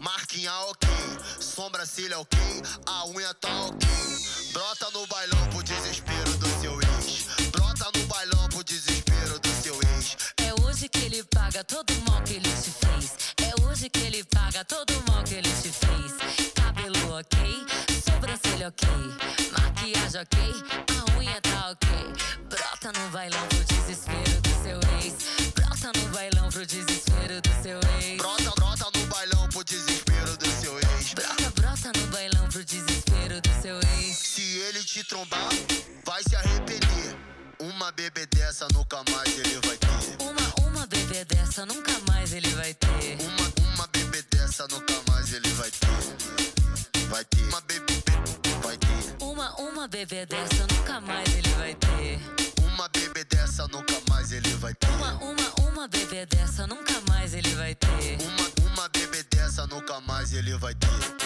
marquinha ok, sobrancelha ok, a unha tá ok. Brota no bailão pro desespero do seu ex. Brota no bailão pro desespero do seu ex. É hoje que ele paga todo o mal que ele te fez. É hoje que ele paga todo o mal que ele te fez. Cabelo ok, sobrancelha ok, maquiagem ok, a unha tá ok. Brota no bailão te trombar, vai se arrepender. Uma bebê dessa nunca mais ele vai ter. Uma, uma bebê dessa nunca mais ele vai ter. Uma, uma bebê dessa nunca mais ele vai ter. Vai ter. Uma bebê, vai ter. Uma, uma bebê dessa nunca mais ele vai ter. Uma bebê dessa nunca mais ele vai ter. Uma, uma, uma bebê dessa nunca mais ele vai ter. Uma, uma bebê dessa nunca mais ele vai ter.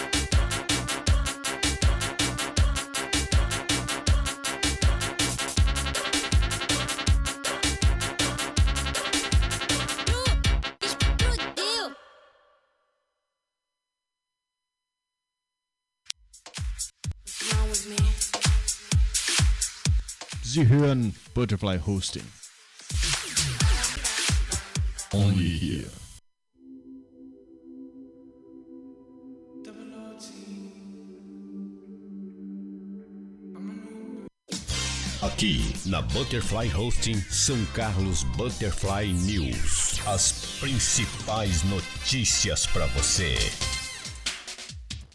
Sie Butterfly Hosting. Only here. Aqui na Butterfly Hosting São Carlos Butterfly News. As principais notícias para você.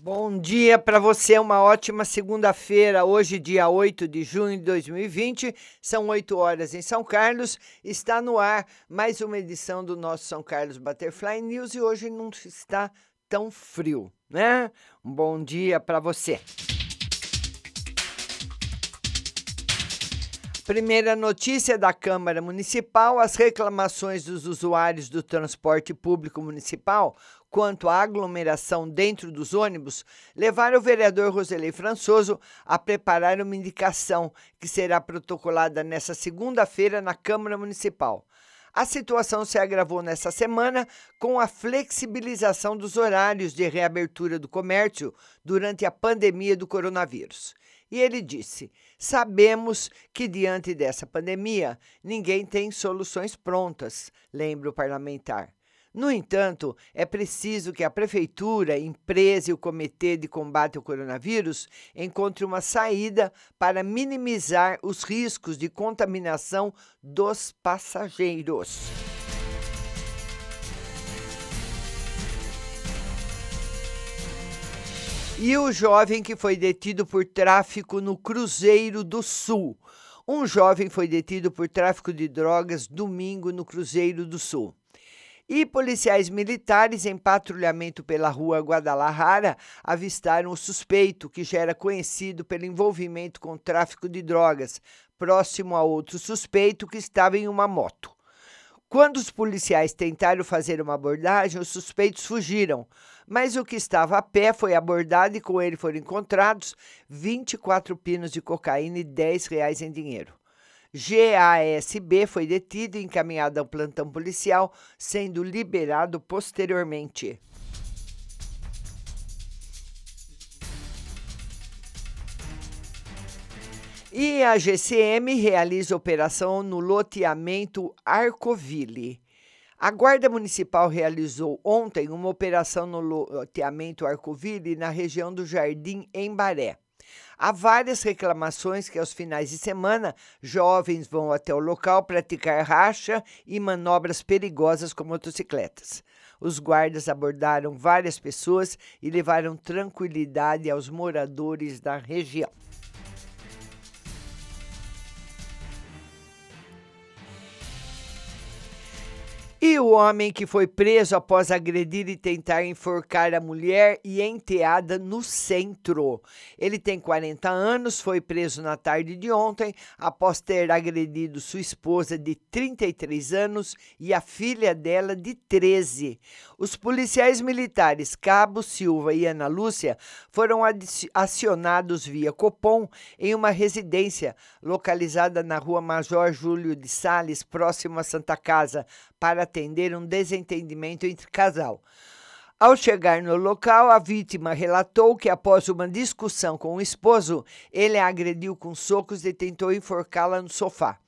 Bom dia para você, uma ótima segunda-feira. Hoje, dia 8 de junho de 2020, são 8 horas em São Carlos. Está no ar mais uma edição do nosso São Carlos Butterfly News e hoje não está tão frio, né? Um bom dia para você. Primeira notícia da Câmara Municipal: as reclamações dos usuários do transporte público municipal quanto à aglomeração dentro dos ônibus levaram o vereador Roselei Françoso a preparar uma indicação que será protocolada nesta segunda-feira na Câmara Municipal. A situação se agravou nessa semana com a flexibilização dos horários de reabertura do comércio durante a pandemia do coronavírus. E ele disse: Sabemos que, diante dessa pandemia, ninguém tem soluções prontas, lembra o parlamentar. No entanto, é preciso que a Prefeitura, empresa e o Comitê de Combate ao Coronavírus encontrem uma saída para minimizar os riscos de contaminação dos passageiros. E o jovem que foi detido por tráfico no Cruzeiro do Sul. Um jovem foi detido por tráfico de drogas domingo no Cruzeiro do Sul. E policiais militares em patrulhamento pela rua Guadalajara avistaram o suspeito, que já era conhecido pelo envolvimento com tráfico de drogas, próximo a outro suspeito que estava em uma moto. Quando os policiais tentaram fazer uma abordagem, os suspeitos fugiram, mas o que estava a pé foi abordado e com ele foram encontrados 24 pinos de cocaína e 10 reais em dinheiro. GASB foi detido e encaminhado ao plantão policial, sendo liberado posteriormente. E a GCM realiza operação no loteamento Arcoville. A Guarda Municipal realizou ontem uma operação no loteamento Arcoville na região do Jardim Embaré. Há várias reclamações que aos finais de semana jovens vão até o local praticar racha e manobras perigosas com motocicletas. Os guardas abordaram várias pessoas e levaram tranquilidade aos moradores da região. E o homem que foi preso após agredir e tentar enforcar a mulher e enteada no centro. Ele tem 40 anos, foi preso na tarde de ontem após ter agredido sua esposa de 33 anos e a filha dela de 13. Os policiais militares Cabo Silva e Ana Lúcia foram acionados via Copom em uma residência localizada na rua Major Júlio de Sales, próximo a Santa Casa, para atender um desentendimento entre casal. Ao chegar no local, a vítima relatou que, após uma discussão com o esposo, ele a agrediu com socos e tentou enforcá-la no sofá.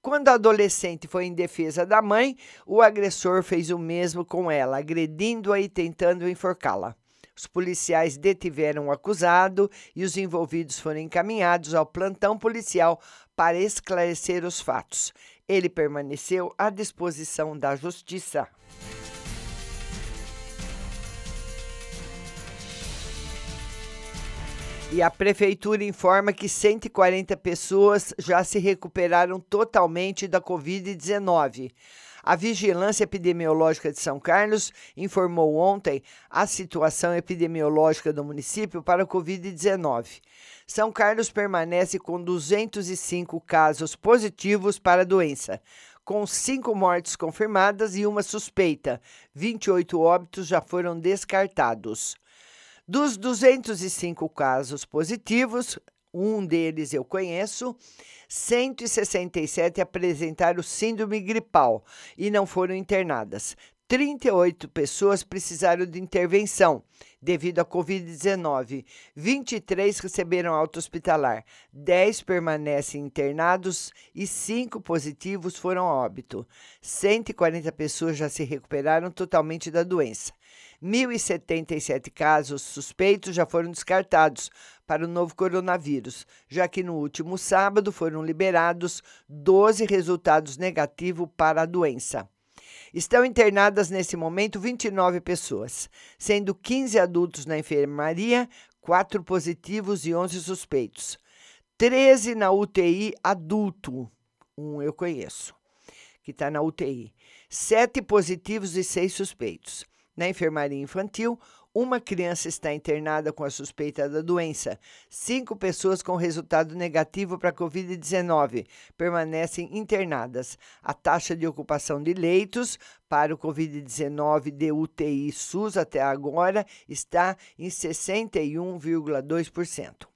Quando a adolescente foi em defesa da mãe, o agressor fez o mesmo com ela, agredindo-a e tentando enforcá-la. Os policiais detiveram o acusado e os envolvidos foram encaminhados ao plantão policial para esclarecer os fatos. Ele permaneceu à disposição da Justiça. E a prefeitura informa que 140 pessoas já se recuperaram totalmente da Covid-19. A Vigilância Epidemiológica de São Carlos informou ontem a situação epidemiológica do município para a Covid-19. São Carlos permanece com 205 casos positivos para a doença, com cinco mortes confirmadas e uma suspeita. 28 óbitos já foram descartados. Dos 205 casos positivos, um deles eu conheço, 167 apresentaram síndrome gripal e não foram internadas. 38 pessoas precisaram de intervenção devido à Covid-19. 23 receberam alta hospitalar, 10 permanecem internados e 5 positivos foram a óbito. 140 pessoas já se recuperaram totalmente da doença. 1.077 casos suspeitos já foram descartados para o novo coronavírus, já que no último sábado foram liberados 12 resultados negativos para a doença. Estão internadas nesse momento 29 pessoas, sendo 15 adultos na enfermaria, 4 positivos e 11 suspeitos. 13 na UTI adulto, um eu conheço, que está na UTI. 7 positivos e 6 suspeitos. Na enfermaria infantil, uma criança está internada com a suspeita da doença. Cinco pessoas com resultado negativo para a Covid-19 permanecem internadas. A taxa de ocupação de leitos para o Covid-19 de UTI SUS até agora está em 61,2%.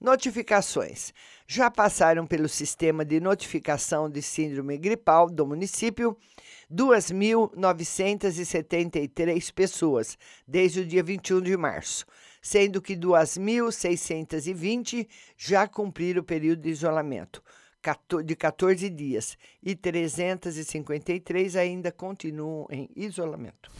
Notificações. Já passaram pelo sistema de notificação de síndrome gripal do município 2.973 pessoas desde o dia 21 de março, sendo que 2.620 já cumpriram o período de isolamento de 14 dias e 353 ainda continuam em isolamento.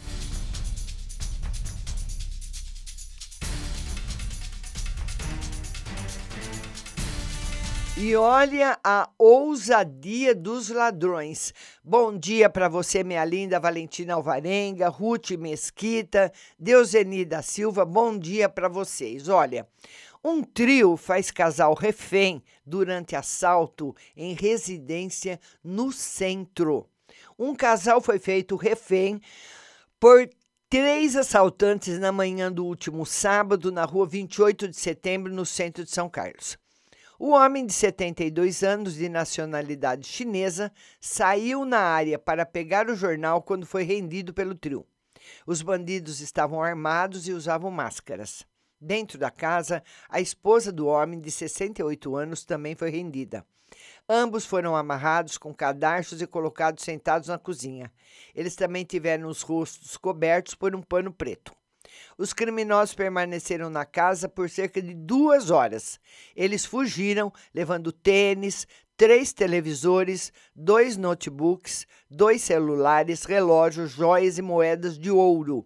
E olha a ousadia dos ladrões. Bom dia para você, minha linda Valentina Alvarenga, Ruth Mesquita, Deuseni da Silva. Bom dia para vocês. Olha, um trio faz casal refém durante assalto em residência no centro. Um casal foi feito refém por três assaltantes na manhã do último sábado na rua 28 de setembro, no centro de São Carlos. O homem de 72 anos, de nacionalidade chinesa, saiu na área para pegar o jornal quando foi rendido pelo trio. Os bandidos estavam armados e usavam máscaras. Dentro da casa, a esposa do homem, de 68 anos, também foi rendida. Ambos foram amarrados com cadarços e colocados sentados na cozinha. Eles também tiveram os rostos cobertos por um pano preto. Os criminosos permaneceram na casa por cerca de duas horas. Eles fugiram, levando tênis, três televisores, dois notebooks, dois celulares, relógios, joias e moedas de ouro.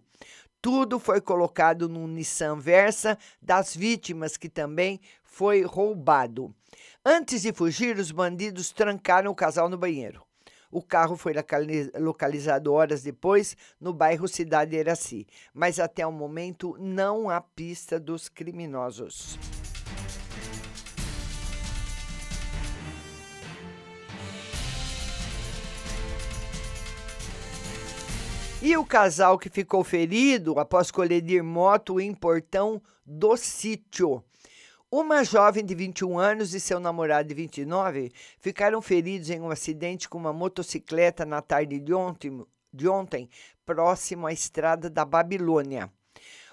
Tudo foi colocado no Nissan Versa das vítimas, que também foi roubado. Antes de fugir, os bandidos trancaram o casal no banheiro. O carro foi localizado horas depois no bairro Cidade Iraci, mas até o momento não há pista dos criminosos. E o casal que ficou ferido após colidir moto em portão do sítio. Uma jovem de 21 anos e seu namorado de 29 ficaram feridos em um acidente com uma motocicleta na tarde de ontem, de ontem próximo à estrada da Babilônia.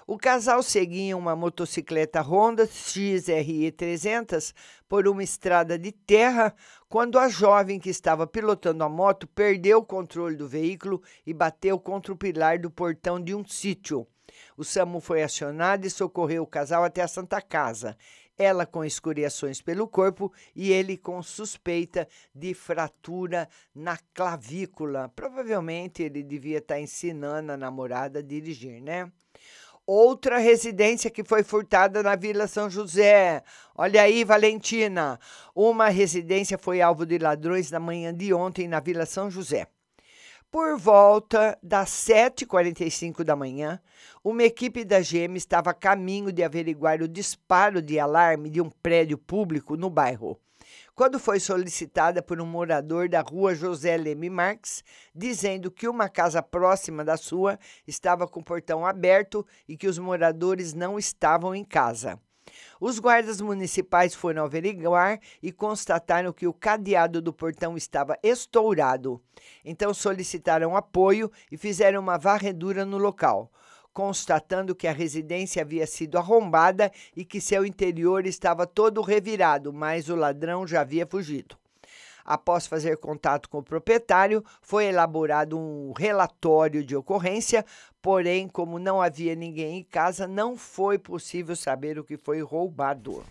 O casal seguia uma motocicleta Honda XRE 300 por uma estrada de terra quando a jovem que estava pilotando a moto perdeu o controle do veículo e bateu contra o pilar do portão de um sítio. O SAMU foi acionado e socorreu o casal até a Santa Casa ela com escoriações pelo corpo e ele com suspeita de fratura na clavícula. Provavelmente ele devia estar ensinando a namorada a dirigir, né? Outra residência que foi furtada na Vila São José. Olha aí, Valentina. Uma residência foi alvo de ladrões na manhã de ontem na Vila São José. Por volta das 7h45 da manhã, uma equipe da GM estava a caminho de averiguar o disparo de alarme de um prédio público no bairro, quando foi solicitada por um morador da rua José Leme Marques, dizendo que uma casa próxima da sua estava com o portão aberto e que os moradores não estavam em casa. Os guardas municipais foram averiguar e constataram que o cadeado do portão estava estourado. Então solicitaram apoio e fizeram uma varredura no local, constatando que a residência havia sido arrombada e que seu interior estava todo revirado, mas o ladrão já havia fugido. Após fazer contato com o proprietário, foi elaborado um relatório de ocorrência, porém, como não havia ninguém em casa, não foi possível saber o que foi roubado.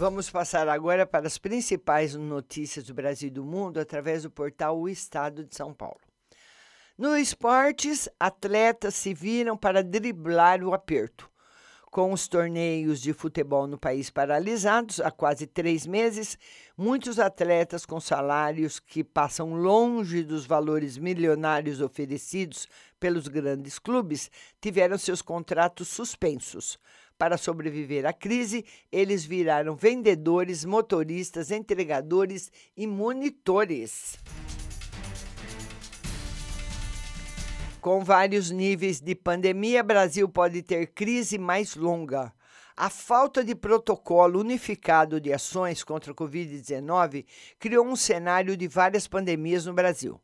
Vamos passar agora para as principais notícias do Brasil e do mundo através do portal O Estado de São Paulo. No esportes, atletas se viram para driblar o aperto. Com os torneios de futebol no país paralisados há quase três meses, muitos atletas com salários que passam longe dos valores milionários oferecidos pelos grandes clubes tiveram seus contratos suspensos. Para sobreviver à crise, eles viraram vendedores, motoristas, entregadores e monitores. Com vários níveis de pandemia, Brasil pode ter crise mais longa. A falta de protocolo unificado de ações contra a Covid-19 criou um cenário de várias pandemias no Brasil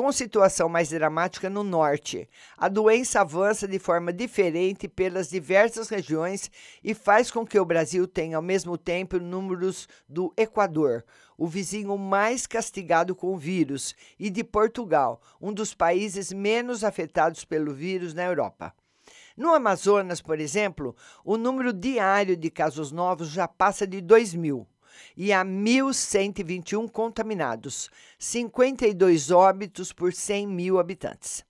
com situação mais dramática no norte. A doença avança de forma diferente pelas diversas regiões e faz com que o Brasil tenha ao mesmo tempo números do Equador, o vizinho mais castigado com o vírus, e de Portugal, um dos países menos afetados pelo vírus na Europa. No Amazonas, por exemplo, o número diário de casos novos já passa de 2 mil e há 1.121 contaminados, 52 óbitos por 100 mil habitantes.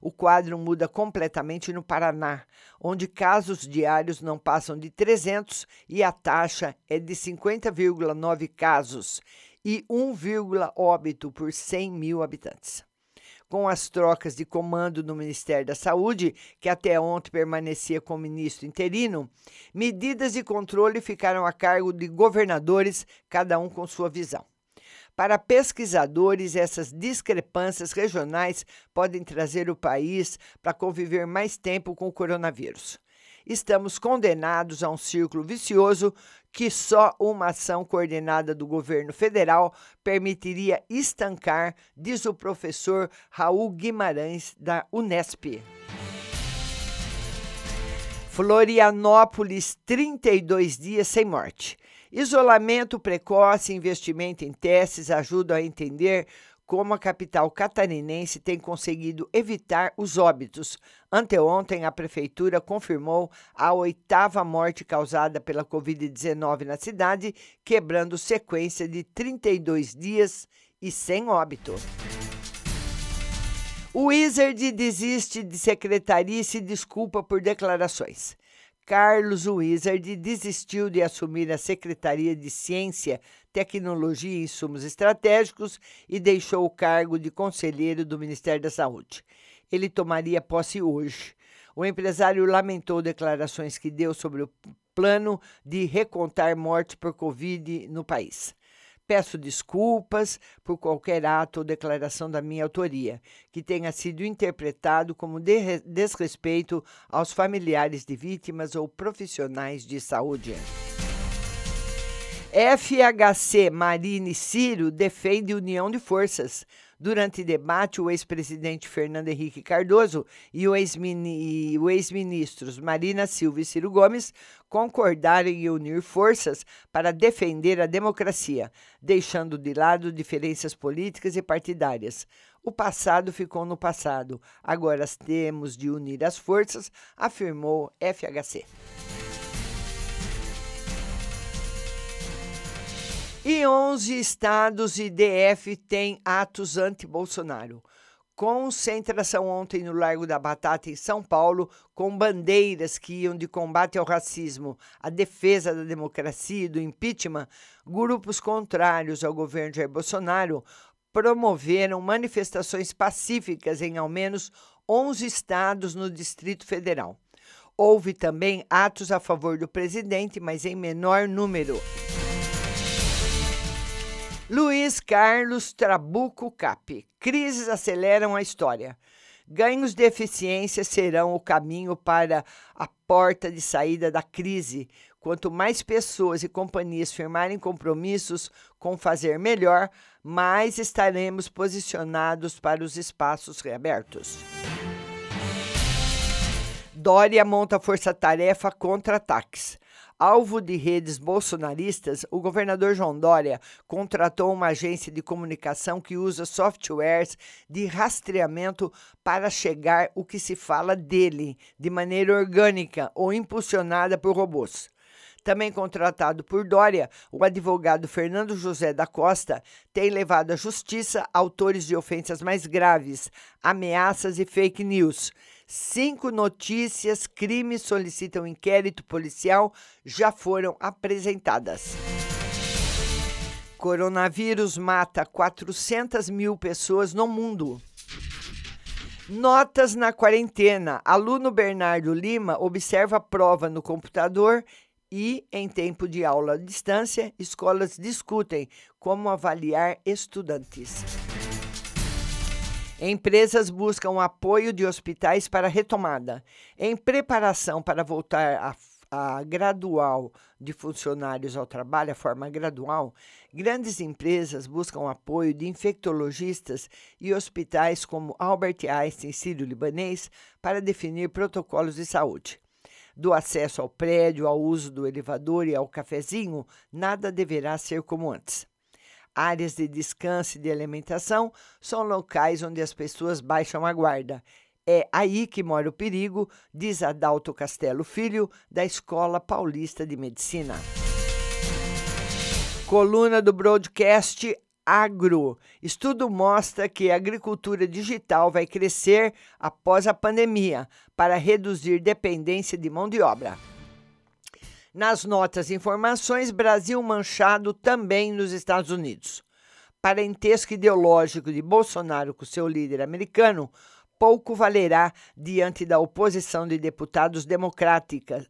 O quadro muda completamente no Paraná, onde casos diários não passam de 300 e a taxa é de 50,9 casos e 1, óbito por 100 mil habitantes com as trocas de comando no Ministério da Saúde, que até ontem permanecia como ministro interino, medidas de controle ficaram a cargo de governadores, cada um com sua visão. Para pesquisadores, essas discrepâncias regionais podem trazer o país para conviver mais tempo com o coronavírus estamos condenados a um círculo vicioso que só uma ação coordenada do governo federal permitiria estancar, diz o professor Raul Guimarães, da Unesp. Florianópolis, 32 dias sem morte. Isolamento precoce e investimento em testes ajudam a entender como a capital catarinense tem conseguido evitar os óbitos. Anteontem, a prefeitura confirmou a oitava morte causada pela Covid-19 na cidade, quebrando sequência de 32 dias e sem óbito. O Wizard desiste de secretaria e se desculpa por declarações. Carlos Wizard desistiu de assumir a Secretaria de Ciência, Tecnologia e Insumos Estratégicos e deixou o cargo de conselheiro do Ministério da Saúde. Ele tomaria posse hoje. O empresário lamentou declarações que deu sobre o plano de recontar mortes por Covid no país. Peço desculpas por qualquer ato ou declaração da minha autoria que tenha sido interpretado como de desrespeito aos familiares de vítimas ou profissionais de saúde. FHC Marine Ciro defende união de forças. Durante debate, o ex-presidente Fernando Henrique Cardoso e o ex-ministros Marina Silva e Ciro Gomes concordaram em unir forças para defender a democracia, deixando de lado diferenças políticas e partidárias. O passado ficou no passado, agora temos de unir as forças, afirmou FHC. E 11 estados e DF têm atos anti-Bolsonaro. Concentração ontem no Largo da Batata, em São Paulo, com bandeiras que iam de combate ao racismo, à defesa da democracia e do impeachment, grupos contrários ao governo Jair Bolsonaro promoveram manifestações pacíficas em ao menos 11 estados no Distrito Federal. Houve também atos a favor do presidente, mas em menor número. Luiz Carlos Trabuco Cap. Crises aceleram a história. Ganhos de eficiência serão o caminho para a porta de saída da crise. Quanto mais pessoas e companhias firmarem compromissos com fazer melhor, mais estaremos posicionados para os espaços reabertos. Dória monta força-tarefa contra ataques. Alvo de redes bolsonaristas, o governador João Dória contratou uma agência de comunicação que usa softwares de rastreamento para chegar o que se fala dele de maneira orgânica ou impulsionada por robôs. Também contratado por Dória, o advogado Fernando José da Costa tem levado à justiça autores de ofensas mais graves, ameaças e fake news. Cinco notícias, crimes solicitam inquérito policial já foram apresentadas. Coronavírus mata 400 mil pessoas no mundo. Notas na quarentena. Aluno Bernardo Lima observa a prova no computador e, em tempo de aula à distância, escolas discutem como avaliar estudantes. Empresas buscam apoio de hospitais para retomada. Em preparação para voltar a, a gradual de funcionários ao trabalho, a forma gradual, grandes empresas buscam apoio de infectologistas e hospitais como Albert Einstein Sírio-Libanês para definir protocolos de saúde. Do acesso ao prédio, ao uso do elevador e ao cafezinho, nada deverá ser como antes. Áreas de descanso e de alimentação são locais onde as pessoas baixam a guarda. É aí que mora o perigo, diz Adalto Castelo Filho, da Escola Paulista de Medicina. Coluna do broadcast Agro. Estudo mostra que a agricultura digital vai crescer após a pandemia para reduzir dependência de mão de obra. Nas notas e informações, Brasil manchado também nos Estados Unidos. Parentesco ideológico de Bolsonaro com seu líder americano pouco valerá diante da oposição de deputados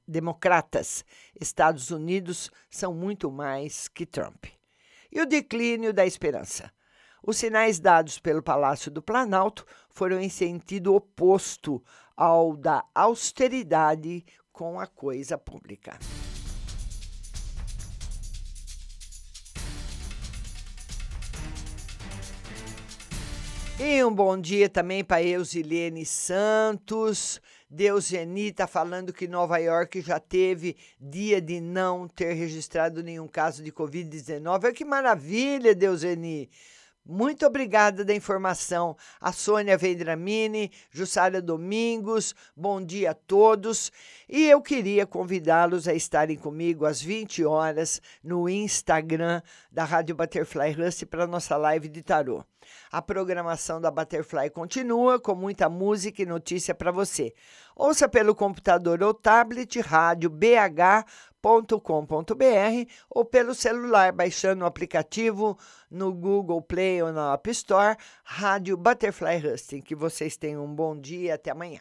democratas. Estados Unidos são muito mais que Trump. E o declínio da esperança. Os sinais dados pelo Palácio do Planalto foram em sentido oposto ao da austeridade com a coisa pública. E um bom dia também para Eusilene Santos. Deuseni está falando que Nova York já teve dia de não ter registrado nenhum caso de Covid-19. Que maravilha, Deuseni! Muito obrigada da informação. A Sônia Vendramini, Jussara Domingos, bom dia a todos. E eu queria convidá-los a estarem comigo às 20 horas no Instagram da Rádio Butterfly Rust para nossa live de tarô. A programação da Butterfly continua com muita música e notícia para você. Ouça pelo computador ou tablet, rádio BH com.br ou pelo celular, baixando o aplicativo no Google Play ou na App Store, Rádio Butterfly Husting. Que vocês tenham um bom dia e até amanhã.